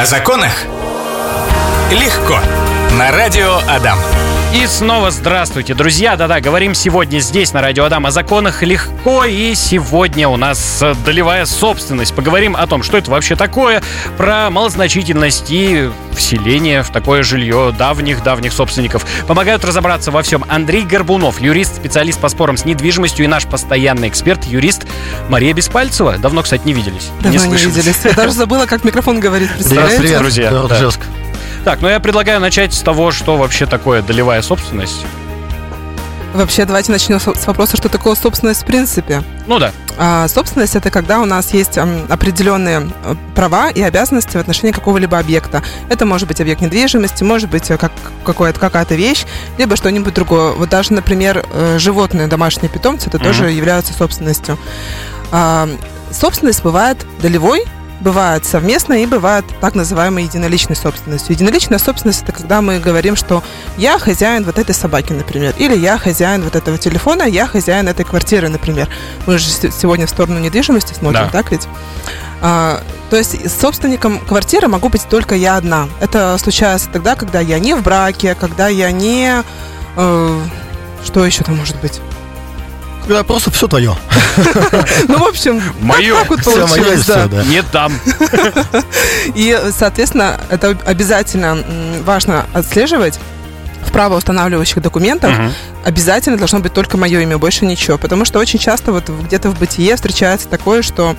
О законах? Легко. На радио Адам. И снова здравствуйте, друзья. Да-да, говорим сегодня здесь, на Радио Адам, о законах легко. И сегодня у нас долевая собственность. Поговорим о том, что это вообще такое, про малозначительность и вселение в такое жилье давних-давних собственников. Помогают разобраться во всем Андрей Горбунов, юрист, специалист по спорам с недвижимостью и наш постоянный эксперт, юрист Мария Беспальцева. Давно, кстати, не виделись. Давно не, не виделись. Я даже забыла, как микрофон говорит. Привет, друзья. Да. Так, ну я предлагаю начать с того, что вообще такое долевая собственность. Вообще, давайте начнем с вопроса, что такое собственность в принципе. Ну да. А, собственность это когда у нас есть определенные э, права и обязанности в отношении какого-либо объекта. Это может быть объект недвижимости, может быть э, как, какая-то вещь, либо что-нибудь другое. Вот даже, например, э, животные, домашние питомцы, это mm-hmm. тоже являются собственностью. А, собственность бывает долевой, бывает совместно и бывает так называемой единоличной собственностью. Единоличная собственность это когда мы говорим, что я хозяин вот этой собаки, например, или я хозяин вот этого телефона, я хозяин этой квартиры, например. Мы же сегодня в сторону недвижимости смотрим, да. так ведь? А, то есть собственником квартиры могу быть только я одна. Это случается тогда, когда я не в браке, когда я не... Э, что еще там может быть? Когда просто все твое. Ну, в общем, мое. Так вот получилось, да. Не там. И, соответственно, это обязательно важно отслеживать в правоустанавливающих документах uh-huh. обязательно должно быть только мое имя, больше ничего. Потому что очень часто вот где-то в бытие встречается такое, что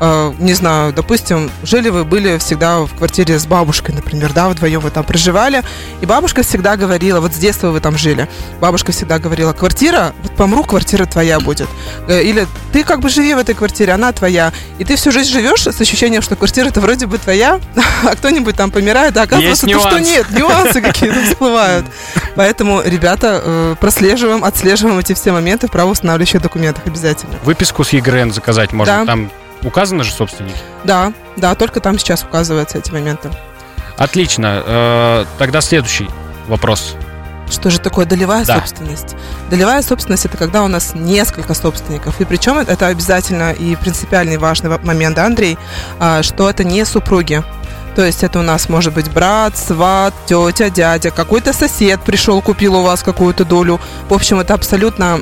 э, не знаю, допустим, жили вы, были всегда в квартире с бабушкой, например, да, вдвоем вы там проживали, и бабушка всегда говорила, вот с детства вы там жили, бабушка всегда говорила, квартира, вот помру, квартира твоя будет. Э, или ты как бы живи в этой квартире, она твоя. И ты всю жизнь живешь с ощущением, что квартира это вроде бы твоя, а кто-нибудь там помирает, а оказывается, то, что нет, нюансы какие-то всплывают. Поэтому, ребята, э, прослеживаем, отслеживаем эти все моменты в правоустанавливающих документах обязательно. Выписку с ЕГРН заказать можно, там Указаны же собственники? Да, да, только там сейчас указываются эти моменты. Отлично. Э, тогда следующий вопрос. Что же такое долевая да. собственность? Долевая собственность это когда у нас несколько собственников. И причем это обязательно и принципиальный важный момент, да, Андрей, а, что это не супруги. То есть это у нас может быть брат, сват, тетя, дядя, какой-то сосед пришел, купил у вас какую-то долю. В общем, это абсолютно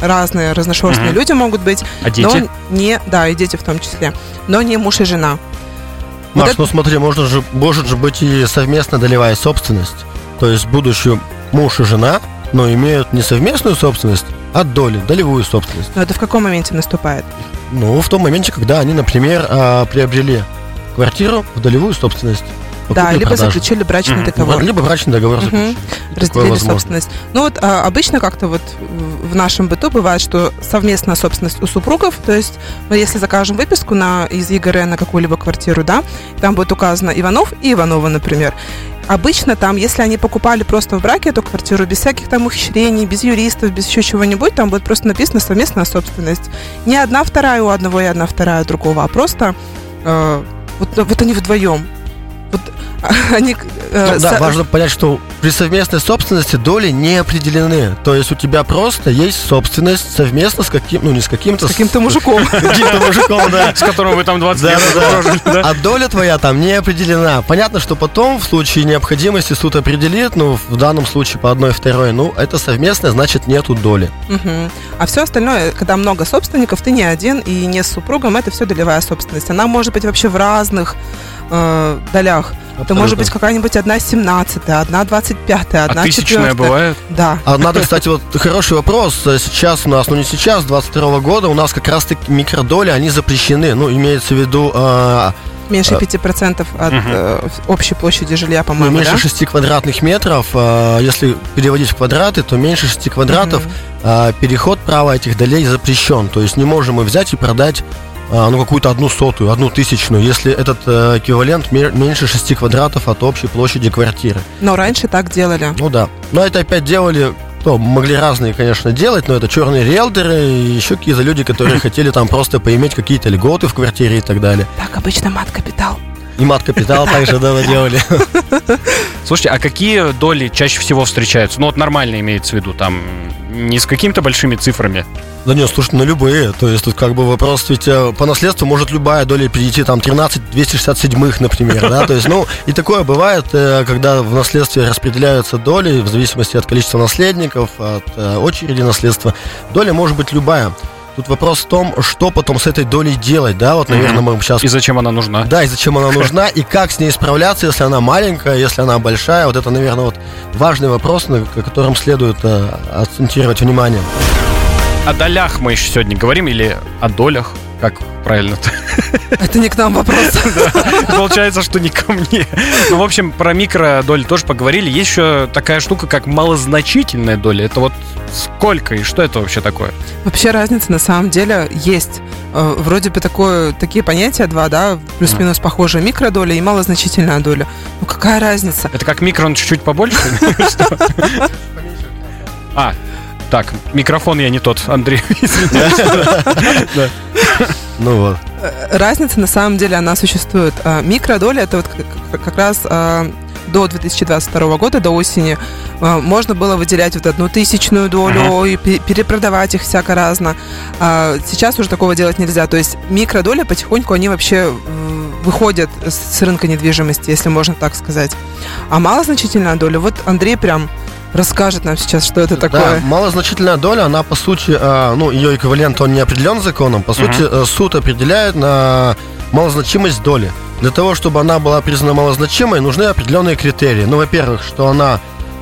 разные, разношерстные угу. люди могут быть. А дети? Но не, да, и дети в том числе. Но не муж и жена. Маш, вот ну это... смотри, можно же, может же быть и совместно долевая собственность. То есть будущий муж и жена, но имеют не совместную собственность, а доли, долевую собственность. Но это в каком моменте наступает? Ну, в том моменте, когда они, например, а, приобрели квартиру в долевую собственность. Да, либо продажи. заключили брачный договор. Либо брачный договор заключили. Разделили собственность. Ну вот а, обычно как-то вот в нашем быту бывает, что совместная собственность у супругов, то есть мы если закажем выписку на, из ЕГР на какую-либо квартиру, да, там будет указано Иванов и Иванова, например. Обычно там, если они покупали просто в браке эту квартиру, без всяких там ухищрений, без юристов, без еще чего-нибудь, там будет просто написано совместная собственность. Не одна вторая у одного и одна вторая у другого, а просто э, вот, вот они вдвоем. Вот они... Э, ну, да, со... важно понять, что при совместной собственности доли не определены. То есть у тебя просто есть собственность совместно с каким, ну не с каким-то... С каким-то мужиком. Каким-то мужиком, да. С которым вы там 20 лет А доля твоя там не определена. Понятно, что потом в случае необходимости суд определит, ну в данном случае по одной второй, ну это совместное, значит нету доли. А все остальное, когда много собственников, ты не один и не с супругом, это все долевая собственность. Она может быть вообще в разных э, долях. Абсолютно. Это может быть какая-нибудь одна 17 одна 25 одна а 4 бывает? Да. А надо, кстати, вот хороший вопрос. Сейчас у нас, ну не сейчас, 22 года, у нас как раз-таки микродоли, они запрещены. Ну, имеется в виду... Э, Меньше 5% от угу. э, общей площади жилья, по-моему, ну, Меньше да? 6 квадратных метров. Э, если переводить в квадраты, то меньше 6 квадратов. Угу. Э, переход права этих долей запрещен. То есть не можем мы взять и продать а, ну, какую-то одну сотую, одну тысячную, если этот э, эквивалент меньше 6 квадратов от общей площади квартиры. Но раньше так делали. Ну да. Но это опять делали ну, могли разные, конечно, делать, но это черные риэлторы и еще какие-то люди, которые хотели там просто поиметь какие-то льготы в квартире и так далее. Так, обычно мат-капитал. И мат-капитал также, да, делали. Слушайте, а какие доли чаще всего встречаются? Ну, вот нормально имеется в виду, там, не с какими-то большими цифрами. Да нет, слушай, на любые. То есть тут как бы вопрос, ведь э, по наследству может любая доля перейти там 13 267 например, да, то есть, ну, и такое бывает, э, когда в наследстве распределяются доли в зависимости от количества наследников, от э, очереди наследства. Доля может быть любая. Тут вопрос в том, что потом с этой долей делать, да, вот, наверное, мы сейчас... И зачем она нужна? Да, и зачем она нужна, и как с ней справляться, если она маленькая, если она большая. Вот это, наверное, вот важный вопрос, на котором следует э, акцентировать внимание. О долях мы еще сегодня говорим или о долях? Как правильно-то? Это не к нам вопрос. Получается, что не ко мне. Ну, в общем, про микродоли тоже поговорили. Есть еще такая штука, как малозначительная доля. Это вот сколько и что это вообще такое? Вообще разница на самом деле есть. Э, вроде бы такое, такие понятия два, да, плюс-минус похожие. Микродоля и малозначительная доля. Ну какая разница? Это как микро, он чуть-чуть побольше? А, так, микрофон я не тот, Андрей, Ну вот. Э, разница на самом деле она существует. А, Микродоля это вот как раз а, до 2022 года, до осени, а, можно было выделять вот одну тысячную долю uh-huh. и перепродавать их всяко разно. Сейчас уже такого делать нельзя. То есть микродоли потихоньку они вообще выходят с рынка недвижимости, если можно так сказать. А малозначительная доля, вот Андрей прям расскажет нам сейчас, что это такое. Да, малозначительная доля, она по сути, э, ну, ее эквивалент, он не определен законом. По сути, uh-huh. суд определяет на малозначимость доли. Для того, чтобы она была признана малозначимой, нужны определенные критерии. Ну, во-первых, что она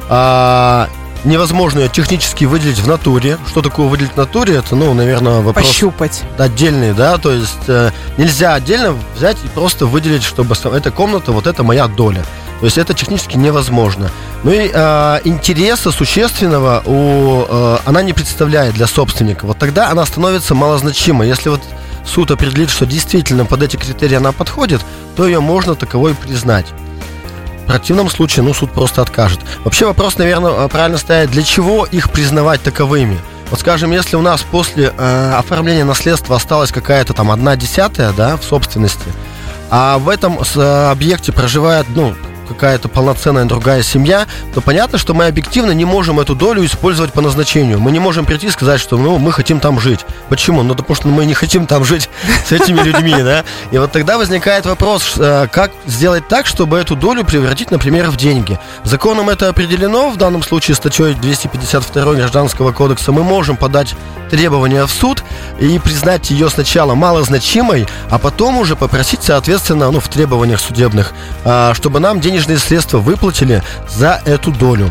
а, невозможно ее технически выделить в натуре. Что такое выделить в натуре? Это, ну, наверное, вопрос... Пощупать. Отдельный, да, то есть э, нельзя отдельно взять и просто выделить, чтобы эта комната, вот это моя доля. То есть это технически невозможно. Ну и э, интереса существенного у, э, она не представляет для собственника. Вот тогда она становится малозначимой. Если вот суд определит, что действительно под эти критерии она подходит, то ее можно таковой признать. Противном случае, ну, суд просто откажет. Вообще вопрос, наверное, правильно стоит, для чего их признавать таковыми? Вот скажем, если у нас после э, оформления наследства осталась какая-то там одна десятая, да, в собственности, а в этом э, объекте проживает, ну, какая-то полноценная другая семья, то понятно, что мы объективно не можем эту долю использовать по назначению. Мы не можем прийти и сказать, что ну, мы хотим там жить. Почему? Ну, потому что мы не хотим там жить с этими людьми, да? И вот тогда возникает вопрос, э, как сделать так, чтобы эту долю превратить, например, в деньги. Законом это определено, в данном случае статьей 252 Гражданского кодекса мы можем подать требования в суд и признать ее сначала малозначимой, а потом уже попросить, соответственно, ну, в требованиях судебных, а, чтобы нам денежные средства выплатили за эту долю.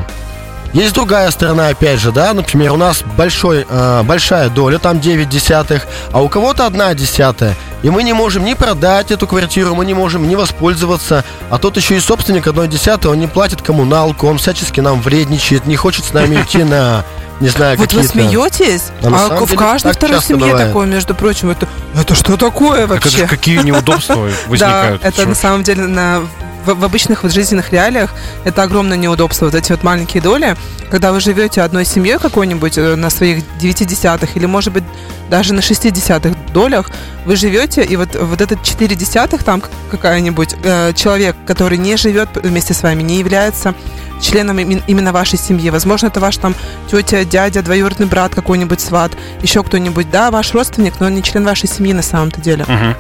Есть другая сторона, опять же, да, например, у нас большой, э, большая доля, там 9 десятых, а у кого-то одна десятая. И мы не можем ни продать эту квартиру, мы не можем ни воспользоваться. А тот еще и собственник одной десятой, он не платит коммуналку, он всячески нам вредничает, не хочет с нами идти на не знаю, Вот вы смеетесь? А, а в каждой второй семье бывает. такое, между прочим. Это, это что такое вообще? Это же какие неудобства возникают. Да, это на самом деле на в, в обычных вот жизненных реалиях это огромное неудобство. Вот эти вот маленькие доли, когда вы живете одной семьей какой-нибудь э, на своих 9 десятых или, может быть, даже на 6 десятых долях, вы живете, и вот, вот этот 4 десятых там какая-нибудь э, человек, который не живет вместе с вами, не является членом именно вашей семьи. Возможно, это ваш там тетя, дядя, двоюродный брат какой-нибудь, сват, еще кто-нибудь. Да, ваш родственник, но он не член вашей семьи на самом-то деле. Uh-huh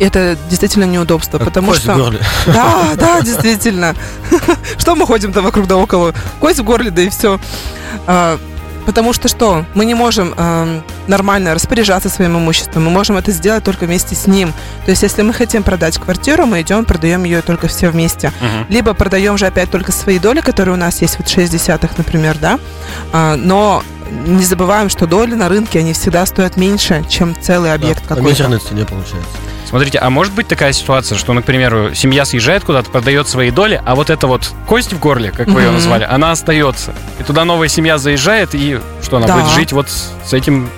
это действительно неудобство, как потому кость что... в горле. Да, да, действительно. Что мы ходим-то вокруг да около? Кость в горле, да и все. А, потому что что? Мы не можем э, нормально распоряжаться своим имуществом. Мы можем это сделать только вместе с ним. То есть, если мы хотим продать квартиру, мы идем, продаем ее только все вместе. Uh-huh. Либо продаем же опять только свои доли, которые у нас есть, вот 6 десятых, например, да. А, но не забываем, что доли на рынке, они всегда стоят меньше, чем целый объект да, какой-то. По цене получается. Смотрите, а может быть такая ситуация, что, например, семья съезжает куда-то, продает свои доли, а вот эта вот кость в горле, как вы ее назвали, она остается. И туда новая семья заезжает, и что, она да. будет жить вот с этим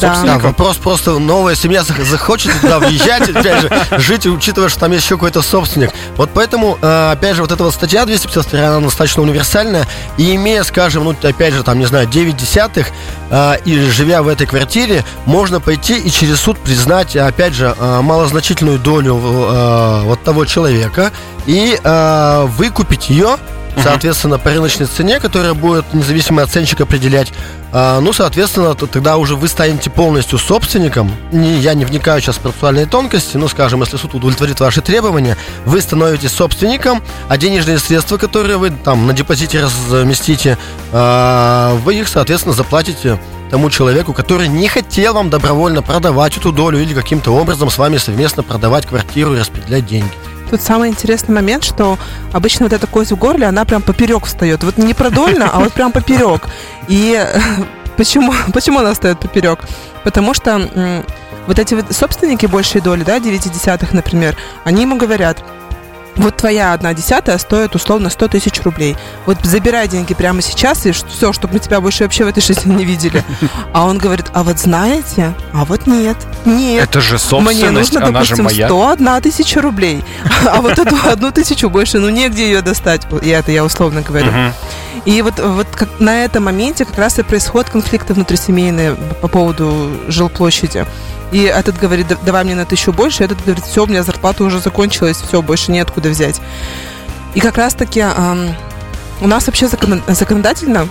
да. да, вопрос просто новая семья захочет туда въезжать, опять же, жить, учитывая, что там есть еще какой-то собственник. Вот поэтому, э, опять же, вот эта вот статья 252, она достаточно универсальная, и имея, скажем, ну, опять же, там, не знаю, 9 десятых, э, и живя в этой квартире, можно пойти и через суд признать, опять же, э, малозначительную долю вот того человека и выкупить ее соответственно, по рыночной цене, которая будет независимый оценщик определять. А, ну, соответственно, то тогда уже вы станете полностью собственником. Не, я не вникаю сейчас в процессуальные тонкости, ну, скажем, если суд удовлетворит ваши требования, вы становитесь собственником, а денежные средства, которые вы там на депозите разместите, а, вы их, соответственно, заплатите тому человеку, который не хотел вам добровольно продавать эту долю или каким-то образом с вами совместно продавать квартиру и распределять деньги. Тут самый интересный момент, что обычно вот эта кость в горле, она прям поперек встает. Вот не продольно, а вот прям поперек. И почему, почему она встает поперек? Потому что вот эти вот собственники большей доли, да, 9 десятых, например, они ему говорят, вот твоя одна десятая стоит условно 100 тысяч рублей. Вот забирай деньги прямо сейчас, и все, чтобы мы тебя больше вообще в этой жизни не видели. А он говорит, а вот знаете, а вот нет, нет. Это же собственность, Мне нужно, она допустим, же моя. 101 тысяча рублей. А вот эту одну тысячу больше, ну негде ее достать. И это я условно говорю. И вот, вот как на этом моменте как раз и происходят конфликты внутрисемейные по поводу жилплощади. И этот говорит, «Да- давай мне на тысячу больше, этот говорит, все, у меня зарплата уже закончилась, все, больше неоткуда взять. И как раз-таки у нас вообще закон- законодательно,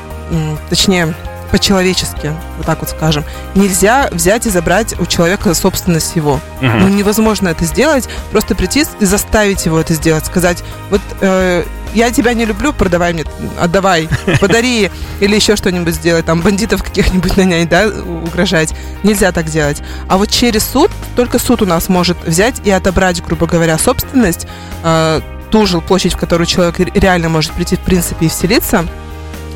точнее, по-человечески, вот так вот скажем, нельзя взять и забрать у человека собственность его. Мгм. Ну, невозможно это сделать, просто прийти и заставить его это сделать, сказать, вот э, я тебя не люблю, продавай мне, отдавай, подари, или еще что-нибудь сделать, там, бандитов каких-нибудь нанять, да, угрожать. Нельзя так делать. А вот через суд, только суд у нас может взять и отобрать, грубо говоря, собственность, э, ту жилплощадь, в которую человек ре- реально может прийти, в принципе, и вселиться,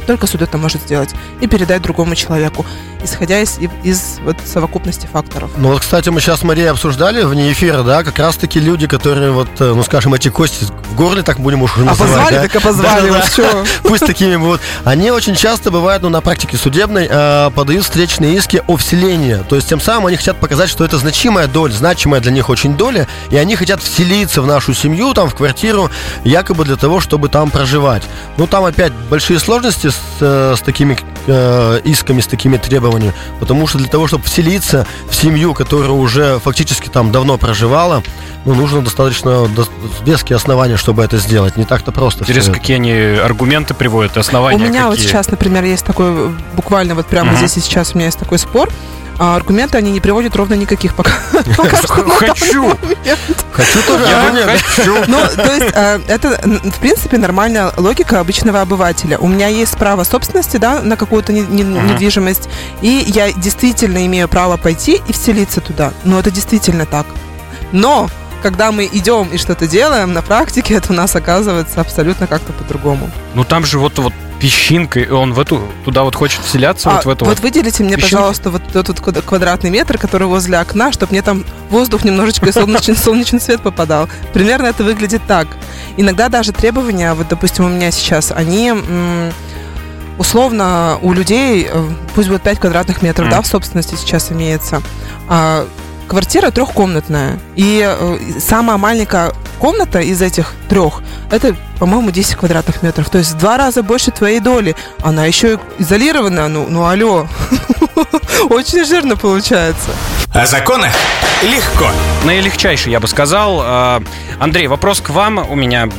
только суд это может сделать и передать другому человеку, исходя из, из вот совокупности факторов. Ну вот, кстати, мы сейчас с Марией обсуждали вне эфира, да, как раз-таки люди, которые вот, э, ну скажем, эти кости в горле, так будем уж А называть, позвали, да? так и позвали, Да-да-да. вот чё? Пусть такими будут. Они очень часто бывают, ну, на практике судебной, э, подают встречные иски о вселении. То есть, тем самым они хотят показать, что это значимая доля, значимая для них очень доля, и они хотят вселиться в нашу семью, там, в квартиру, якобы для того, чтобы там проживать. Ну, там опять большие сложности с, э, с такими э, исками, с такими требованиями, потому что для того, чтобы вселиться в семью, которая уже фактически там давно проживала, ну, нужно достаточно дос- веские основания, чтобы это сделать. Не так-то просто. Интересно, какие они аргументы приводят, У основания меня вот какие? сейчас, например, есть такой, буквально вот прямо Мгм. здесь и сейчас у меня есть такой спор. А аргументы они не приводят ровно никаких пока. Хочу! Хочу тоже хочу! Ну, то есть, э, это, в принципе, нормальная логика обычного обывателя. У меня есть право собственности, да, на какую-то недвижимость, и я действительно имею право пойти и вселиться туда. Но это действительно так. Но когда мы идем и что-то делаем, на практике это у нас оказывается абсолютно как-то по-другому. Ну там же вот вот песчинка, и он в эту, туда вот хочет вселяться, А, вот в эту вот вот. выделите мне, песчинки? пожалуйста, вот этот квад- квадратный метр, который возле окна, чтобы мне там воздух немножечко и солнечный, солнечный свет попадал. Примерно это выглядит так. Иногда даже требования, вот, допустим, у меня сейчас, они условно у людей, э, пусть будет 5 квадратных метров, Мгм. да, в собственности сейчас имеется, а, квартира трехкомнатная. И э, самая маленькая комната из этих трех, это, по-моему, 10 квадратных метров. То есть в два раза больше твоей доли. Она еще и изолированная, ну, ну алло. Очень жирно получается. О законах легко. Наилегчайший, я бы сказал. А, Андрей, вопрос к вам у меня.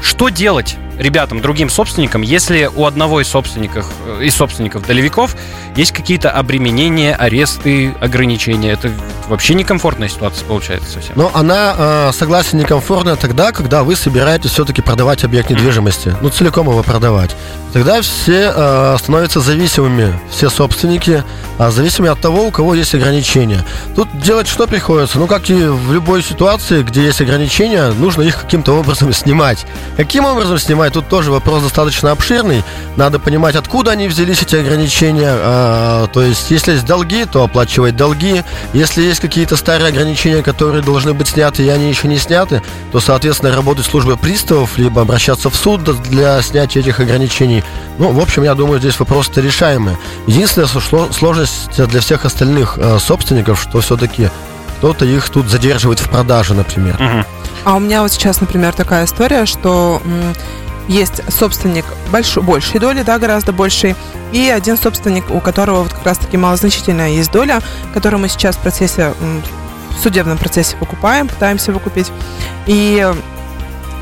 Что делать ребятам, другим собственникам, если у одного из собственников, э, из собственников долевиков есть какие-то обременения, аресты, ограничения? Это вообще некомфортная ситуация получается совсем. Но она, э, согласен, некомфортная тогда, когда вы собираетесь все-таки продавать объект недвижимости. Ну, целиком его продавать. Тогда все э, становятся зависимыми, все собственники, а зависимыми от того, у кого есть ограничения. Тут делать что приходится? Ну, как и в любой ситуации, где есть ограничения, нужно их каким-то образом снимать. Каким образом снимать? Тут тоже вопрос достаточно обширный. Надо понимать, откуда они взялись, эти ограничения. А, то есть, если есть долги, то оплачивать долги. Если есть какие-то старые ограничения, которые должны быть сняты, и они еще не сняты, то, соответственно, работать службой приставов, либо обращаться в суд для снятия этих ограничений. Ну, в общем, я думаю, здесь вопросы-то решаемые. Единственная сложность для всех остальных э, собственников, что все-таки кто-то их тут задерживает в продаже, например. А у меня вот сейчас, например, такая история, что есть собственник большой, большей доли, да, гораздо большей, и один собственник, у которого вот как раз-таки малозначительная есть доля, которую мы сейчас в процессе, в судебном процессе покупаем, пытаемся выкупить. И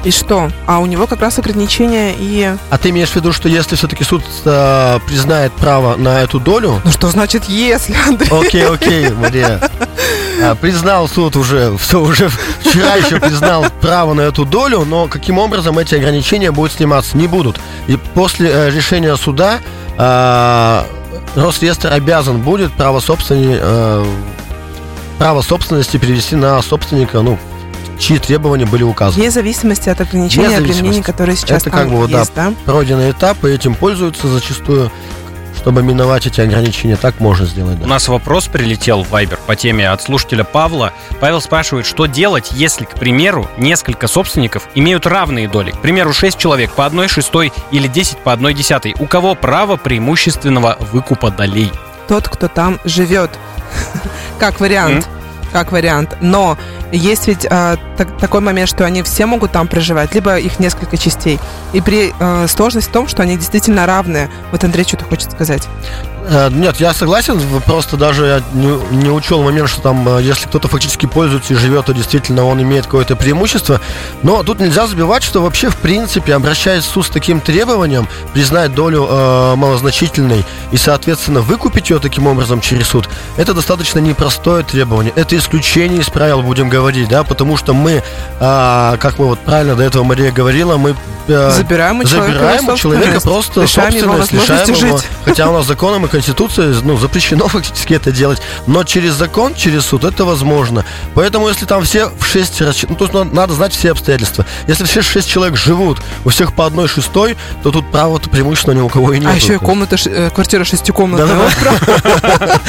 И что? А у него как раз ограничения и... А ты имеешь в виду, что если все-таки суд э, признает право на эту долю... Ну что значит если, Андрей? Окей, окей, Мария. А, признал суд уже, все уже вчера еще признал право на эту долю, но каким образом эти ограничения будут сниматься? Не будут. И после э, решения суда э, Росреестр обязан будет право, собственно, э, право собственности перевести на собственника, ну, чьи требования были указаны. Вне зависимости от ограничений и зависимости. которые сейчас Это там как бы вот, да, есть, да? пройденный этап, и этим пользуются зачастую, чтобы миновать эти ограничения. Так можно сделать, У да. нас вопрос прилетел в Viber по теме от слушателя Павла. Павел спрашивает, что делать, если, к примеру, несколько собственников имеют равные доли. К примеру, 6 человек по одной шестой или 10 по одной десятой. У кого право преимущественного выкупа долей? Тот, кто там живет. Как вариант. Как вариант. Но есть ведь а, так- такой момент, что они все могут там проживать, либо их несколько частей. И при э, сложность в том, что они действительно равные. Вот Андрей что-то хочет сказать. Э, Нет, я согласен, просто даже я не, не учел момент, что там, э, если кто-то фактически пользуется и живет, то действительно он имеет какое-то преимущество. Но тут нельзя забивать, что вообще, в принципе, обращаясь в суд с таким требованием, признать долю э, малозначительной и, соответственно, выкупить ее таким образом через суд, это достаточно непростое требование. Это исключение из правил, будем говорить, да, потому что мы, а, как мы вот правильно до этого Мария говорила, мы э, Забираем у человека забираем у человека просто собственность, лишаем его. жить. Хотя у нас законом и конституцией ну, запрещено фактически это делать. Но через закон, через суд это возможно. Поэтому если там все в 6 ну, то есть надо, надо знать все обстоятельства. Если все 6 человек живут, у всех по одной шестой, то тут права-то преимущественно ни у кого и нет. а еще и комната, ш- э, квартира шестикомнатная.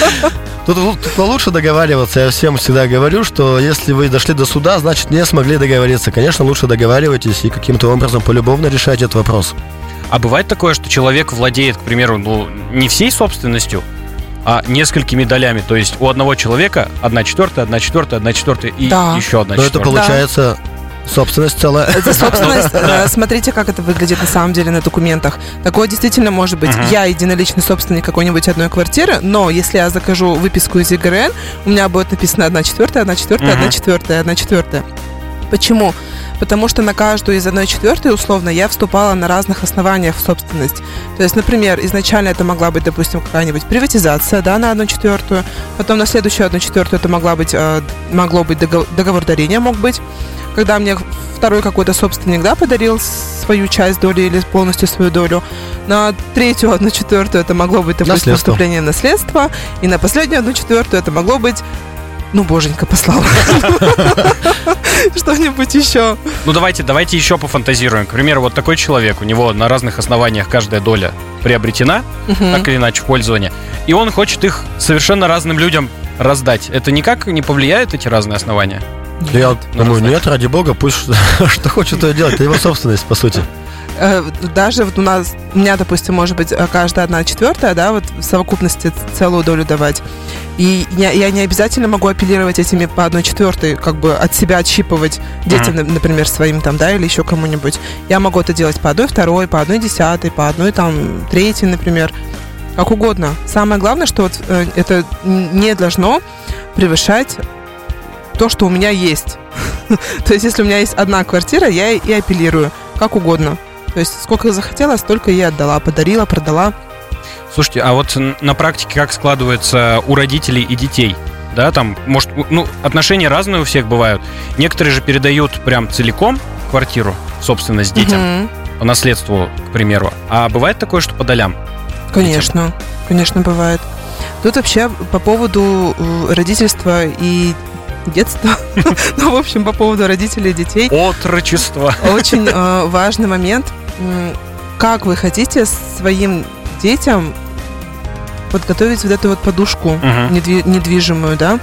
Тут, лу- тут лучше договариваться. Я всем всегда говорю, что если вы дошли до суда, значит не смогли договориться. Конечно, лучше договаривайтесь и каким-то образом полюбовно решать этот вопрос. А бывает такое, что человек владеет, к примеру, ну, не всей собственностью, а несколькими долями. То есть у одного человека одна четвертая, одна четвертая, одна четвертая и Да. еще одна Но это четвертая. получается собственность целая. Это собственность. э, Смотрите, как это выглядит на самом деле на документах. Такое действительно может быть. Мгм. Я единоличный собственник какой-нибудь одной квартиры, но если я закажу выписку из ЕГРН, у меня будет написано одна четвертая, одна четвертая, одна Мгм. четвертая, одна четвертая. Почему? Потому что на каждую из одной четвертой, условно, я вступала на разных основаниях в собственность. То есть, например, изначально это могла быть, допустим, какая-нибудь приватизация, да, на одну четвертую. Потом на следующую одну четвертую это могла быть, э, могло быть договор, договор дарения мог быть. Когда мне второй какой-то собственник, да, подарил свою часть доли или полностью свою долю. На третью одну четвертую это могло быть, допустим, Наследство. поступление в наследство. И на последнюю одну четвертую это могло быть ну, боженька послал. Что-нибудь еще. Ну давайте, давайте еще пофантазируем. К примеру, вот такой человек, у него на разных основаниях каждая доля приобретена, так или иначе, в пользование, и он хочет их совершенно разным людям раздать. Это никак не повлияет, эти разные основания? Я Ну, думаю, нет, ради бога, пусть что хочет, то и делать. Это его собственность, по сути. Э, Даже вот у нас, у меня, допустим, может быть, э, каждая одна четвертая, да, вот в совокупности целую долю давать. И я, я не обязательно могу апеллировать этими по одной четвертой, как бы от себя отщипывать детям, на- например, своим там, да, или еще кому-нибудь. Я могу это делать по одной второй, по одной десятой, по одной там третьей, например. Как угодно. Самое главное, что вот э, это не должно превышать то, что у меня есть. То есть, если у меня есть одна квартира, я и апеллирую. Как угодно. То есть, сколько захотела, столько я отдала. Подарила, продала. Слушайте, а вот на практике как складывается у родителей и детей? Да, там, может, ну, отношения разные у всех бывают. Некоторые же передают прям целиком квартиру, собственность детям, Мгм. по наследству, к примеру. А бывает такое, что по долям? Конечно. Конечно, бывает. Тут вообще по поводу э, родительства и детства, ну, в общем, по поводу родителей и детей, Отрочество. очень э, важный момент, как вы хотите своим детям подготовить вот эту вот подушку недви- недвижимую, да,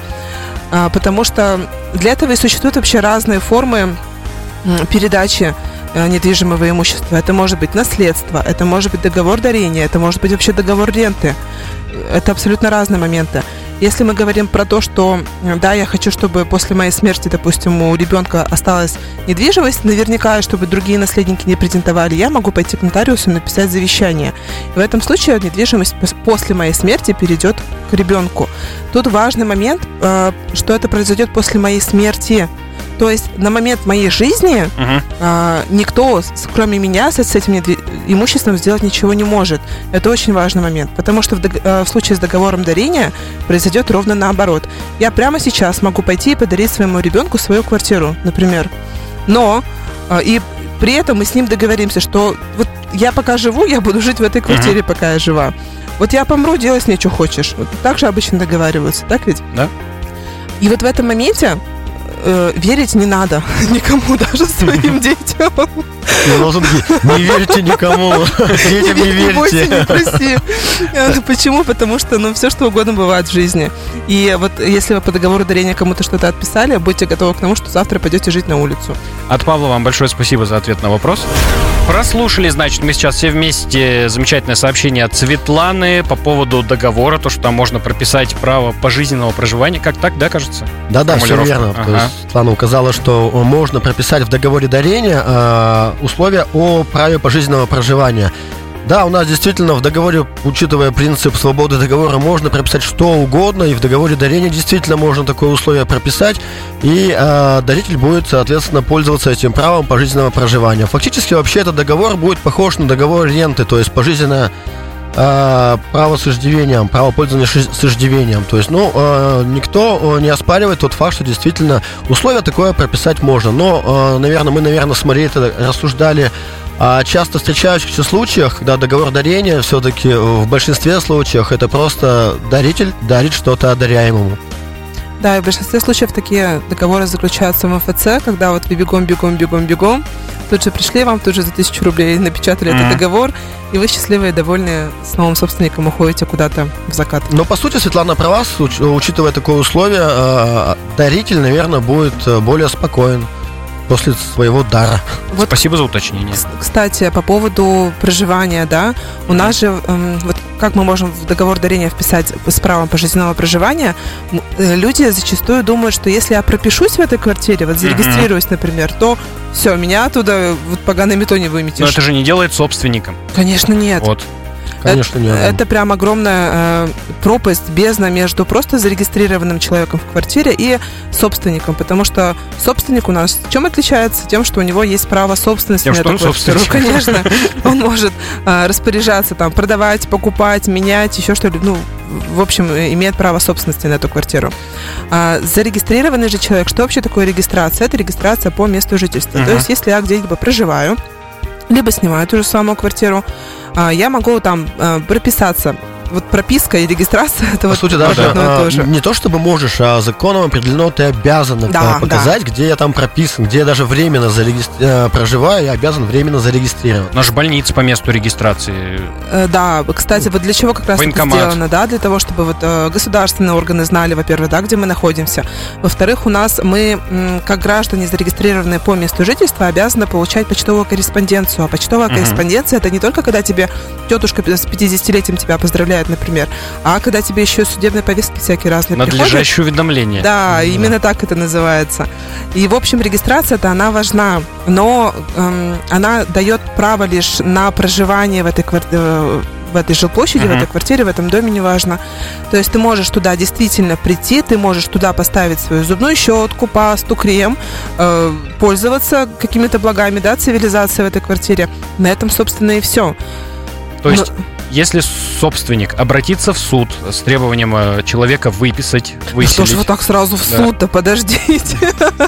А, потому что для этого и существуют вообще разные формы передачи э, недвижимого имущества. Это может быть наследство, это может быть договор дарения, это может быть вообще договор ренты. Это абсолютно разные моменты. Если мы говорим про то, что э, да, я хочу, чтобы после моей смерти, допустим, у ребенка осталась недвижимость, наверняка, чтобы другие наследники не претендовали, я могу пойти к нотариусу и написать завещание. И в этом случае недвижимость пос- после моей смерти перейдет к ребенку. Тут важный момент, э, что это произойдет после моей смерти. То есть на момент моей жизни Мгм. а, никто, кроме меня, с, с этим имуществом сделать ничего не может. Это очень важный момент, потому что в, дог- э, в случае с договором дарения произойдет ровно наоборот. Я прямо сейчас могу пойти и подарить своему ребенку свою квартиру, например. Но а, и при этом мы с ним договоримся, что вот я пока живу, я буду жить в этой квартире, пока я жива. Вот я помру, делай с ней, что хочешь. Вот так же обычно договариваются, так ведь? Да. И вот в этом моменте э, верить не надо никому, даже своим детям. Быть. Не верьте никому. Детям не верьте. проси. Э, ну, Почему? Потому что, ну, все что угодно бывает в жизни. И вот если вы по договору дарения кому-то что-то отписали, будьте готовы к тому, что завтра пойдете жить на улицу. От Павла вам большое спасибо за ответ на вопрос. Прослушали, значит, мы сейчас все вместе замечательное сообщение от Светланы по поводу договора, то, что там можно прописать право пожизненного проживания. Как так, да, кажется? Да-да, все верно. То Ага. есть Светлана указала, что можно прописать в договоре дарения э, условия о праве пожизненного проживания. Да, у нас действительно в договоре, учитывая принцип свободы договора, можно прописать что угодно, и в договоре дарения действительно можно такое условие прописать, и э, даритель будет, соответственно, пользоваться этим правом пожизненного проживания. Фактически вообще этот договор будет похож на договор ренты, то есть пожизненное э, право с иждивением, право пользования с иждивением. То есть, ну, э, никто э, не оспаривает тот факт, что действительно условия такое прописать можно. Но, наверное, мы, наверное, с Марией это рассуждали о часто встречающихся случаях, когда договор дарения все-таки в большинстве случаев это просто даритель дарит что-то одаряемому. Да, и в большинстве случаев такие договоры заключаются в МФЦ, когда вот вы бегом, бегом, бегом, бегом, тут же пришли вам, тут же за тысячу рублей напечатали Мгм. этот договор, и вы счастливые и довольны с новым собственником уходите куда-то в закат. Но по сути Светлана права, уч- учитывая такое условие, э, даритель, наверное, будет э, более спокоен после своего дара. Вот Спасибо за уточнение. Кс- Кстати, по поводу проживания, да, у нас же, эм, вот как мы можем в договор дарения вписать с правом пожизненного проживания, э, люди зачастую думают, что если я пропишусь в этой квартире, вот зарегистрируюсь, например, то все, меня оттуда вот поганой мето не выметишь. Но это же не делает собственником. Конечно, нет. Вот. Конечно, не Это прям огромная э, пропасть, бездна между просто зарегистрированным человеком в квартире и собственником, потому что собственник у нас чем отличается? Тем, что у него есть право собственности Тем, на эту квартиру. собственник. Конечно, он может э, распоряжаться, там, продавать, покупать, менять, еще что-либо. Ну, в общем, э, имеет право собственности на эту квартиру. А зарегистрированный же человек, что вообще такое регистрация? Это регистрация по месту жительства. То Мгм. есть, если я где-либо проживаю, либо снимаю ту же самую квартиру, а, я могу там э, прописаться. Вот прописка и регистрация это По вот сути, вот даже одно и а, то же. не то чтобы можешь, а законом определено ты обязан это Да, показать, где я там прописан, где я даже временно зарегистр- э, проживаю, я обязан временно зарегистрировать. Наша больница по месту регистрации. Э, Да, кстати, вот для чего как раз это Военкомат. сделано, да, для того, чтобы вот э, государственные органы знали, во-первых, да, где мы находимся. Во-вторых, у нас мы, м, как граждане, зарегистрированные по месту жительства, обязаны получать почтовую корреспонденцию. А почтовая Мгм. корреспонденция это не только когда тебе тетушка с 50-летием тебя поздравляет, например, а когда тебе еще судебные повестки всякие разные приходят. Надлежащее уведомление. Да, именно так это называется. И, в общем, регистрация-то, она важна, но эм, она дает право лишь на проживание в этой квартире в этой жилплощади, в Мгм. этой квартире, в этом доме, неважно. То есть ты можешь туда действительно прийти, ты можешь туда поставить свою зубную щетку, пасту, крем, э, пользоваться какими-то благами, да, цивилизации в этой квартире. На этом, собственно, и все. То есть, если собственник обратится в суд с требованием э, человека выписать, Ну что выселить... ж вы так сразу в Да. суд-то, подождите.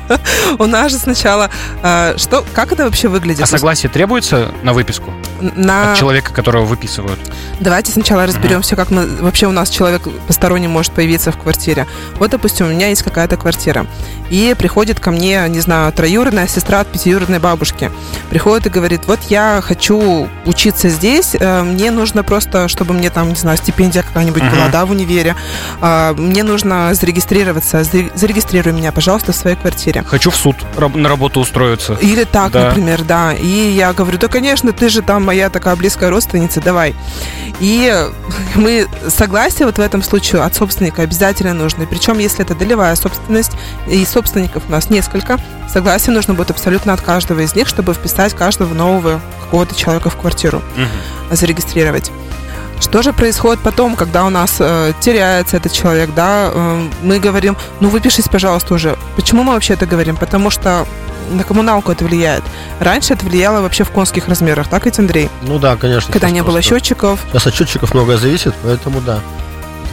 У нас же сначала... э, Что, как это вообще выглядит? А согласие требуется на выписку На... от человека, которого выписывают? Давайте сначала разберемся, как мы... Вообще у нас человек посторонний может появиться в квартире. Вот, допустим, у меня есть какая-то квартира. И приходит ко мне, не знаю, троюродная сестра от пятиюродной бабушки. Приходит и говорит, вот я хочу учиться здесь, э, мне нужно просто, чтобы мне там, не знаю, стипендия какая-нибудь была, Мгм. да, в универе. А, Мне нужно зарегистрироваться. Заре- Зарегистрируй меня, пожалуйста, в своей квартире. Хочу в суд на работу устроиться. Или так, Да. например, да. И я говорю, да, конечно, ты же там моя такая близкая родственница, давай. И мы согласие вот в этом случае от собственника обязательно нужно. Причем, если это долевая собственность, и собственников у нас несколько, согласие нужно будет абсолютно от каждого из них, чтобы вписать каждого нового какого-то человека в квартиру, Мгм. зарегистрировать. Что же происходит потом, когда у нас э, теряется этот человек, да? Э, мы говорим, ну выпишись, пожалуйста, уже. Почему мы вообще это говорим? Потому что на коммуналку это влияет. Раньше это влияло вообще в конских размерах, так ведь, Андрей? Ну да, конечно. Когда не было счетчиков. Сейчас от счетчиков многое зависит, поэтому да.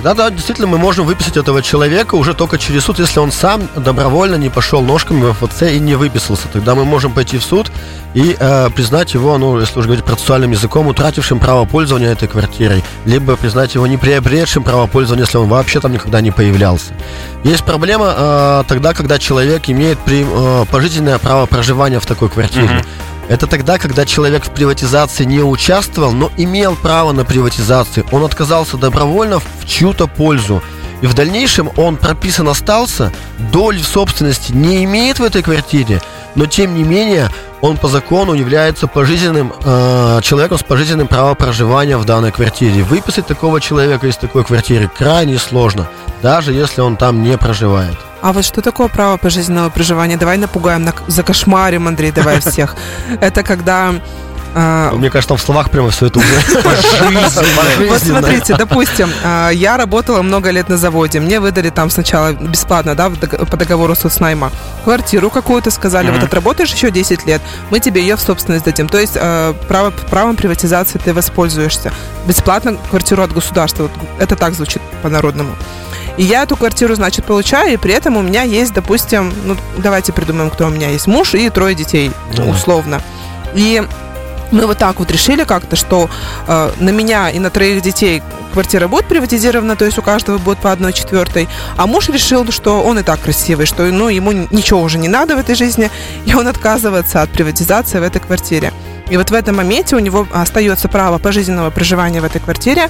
Да, да, действительно, мы можем выписать этого человека уже только через суд, если он сам добровольно не пошел ножками в ФЦ и не выписался. Тогда мы можем пойти в суд и э, признать его, ну, если уже говорить процессуальным языком, утратившим право пользования этой квартирой, либо признать его не приобретшим право пользования, если он вообще там никогда не появлялся. Есть проблема э, тогда, когда человек имеет при, э, пожизненное право проживания в такой квартире. Mm-hmm. Это тогда, когда человек в приватизации не участвовал, но имел право на приватизацию. Он отказался добровольно в чью-то пользу. И в дальнейшем он прописан остался, доль в собственности не имеет в этой квартире, но тем не менее он по закону является пожизненным э, человеком с пожизненным правом проживания в данной квартире. Выписать такого человека из такой квартиры крайне сложно, даже если он там не проживает. А вот что такое право пожизненного проживания? Давай напугаем, за кошмарим, Андрей, давай всех. Это когда а, Мне кажется, там в словах прямо все это уже Вот смотрите, допустим, а, я работала много лет на заводе. Мне выдали там сначала бесплатно, да, по договору соцнайма, квартиру какую-то, сказали, вот отработаешь еще 10 лет, мы тебе ее в собственность дадим. То есть а, право, правом приватизации ты воспользуешься. Бесплатно квартиру от государства. Это так звучит по-народному. И я эту квартиру, значит, получаю, и при этом у меня есть, допустим, ну, давайте придумаем, кто у меня есть. Муж и трое детей, условно. И мы вот так вот решили как-то, что э, на меня и на троих детей квартира будет приватизирована, то есть у каждого будет по одной четвертой. А муж решил, что он и так красивый, что ну, ему ничего уже не надо в этой жизни, и он отказывается от приватизации в этой квартире. И вот в этом моменте у него остается право пожизненного проживания в этой квартире.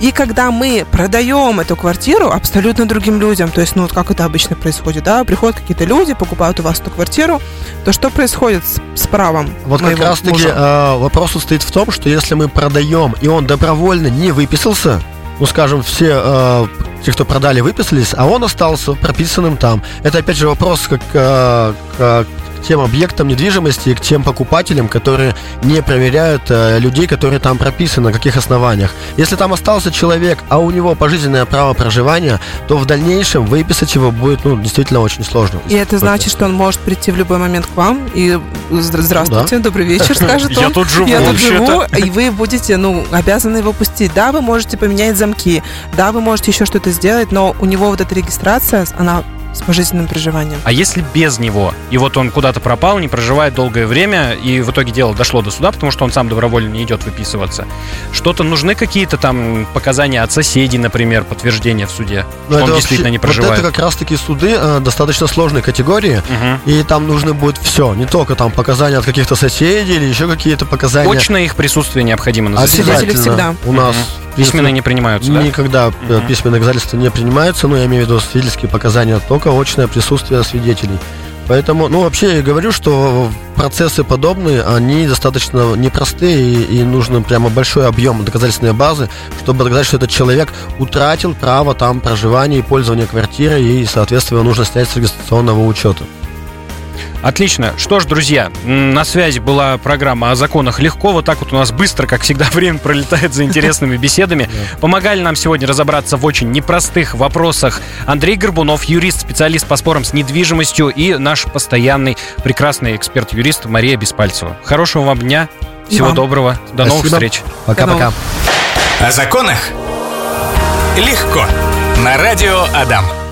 И когда мы продаем эту квартиру абсолютно другим людям, то есть, ну, вот как это обычно происходит, да, приходят какие-то люди, покупают у вас эту квартиру, то что происходит с, с правом? Вот как раз-таки э, вопрос состоит в том, что если мы продаем, и он добровольно не выписался, ну, скажем, все э, те, кто продали, выписались, а он остался прописанным там. Это, опять же, вопрос как, э, к тем объектам недвижимости и к тем покупателям, которые не проверяют э, людей, которые там прописаны, на каких основаниях. Если там остался человек, а у него пожизненное право проживания, то в дальнейшем выписать его будет ну, действительно очень сложно. И это значит, что он может прийти в любой момент к вам и здравствуйте, да. добрый вечер, скажет он. Я тут живу. Я тут живу, и вы будете ну, обязаны его пустить. Да, вы можете поменять замки, да, вы можете еще что-то сделать, но у него вот эта регистрация, она с пожизненным проживанием. А если без него? И вот он куда-то пропал, не проживает долгое время, и в итоге дело дошло до суда, потому что он сам добровольно не идет выписываться. Что-то нужны какие-то там показания от соседей, например, подтверждения в суде, Но что он действительно не проживает? Вот это как раз-таки суды э, достаточно сложной категории, угу. и там нужно будет все, не только там показания от каких-то соседей или еще какие-то показания. Точно их присутствие необходимо на заседании. всегда. У нас Письменные не принимаются, да? Никогда угу. письменные доказательства не принимаются, но я имею в виду свидетельские показания, только очное присутствие свидетелей. Поэтому, ну, вообще я говорю, что процессы подобные, они достаточно непростые, и, и нужно прямо большой объем доказательственной базы, чтобы доказать, что этот человек утратил право там проживания и пользования квартирой, и, соответственно, нужно снять с регистрационного учета. Отлично. Что ж, друзья, на связи была программа о законах легко. Вот так вот у нас быстро, как всегда, время пролетает за интересными беседами. Помогали нам сегодня разобраться в очень непростых вопросах Андрей Горбунов, юрист, специалист по спорам с недвижимостью и наш постоянный прекрасный эксперт-юрист Мария Беспальцева. Хорошего вам дня. Всего вам. доброго. До Спасибо. новых встреч. Пока-пока. О законах легко. На радио Адам.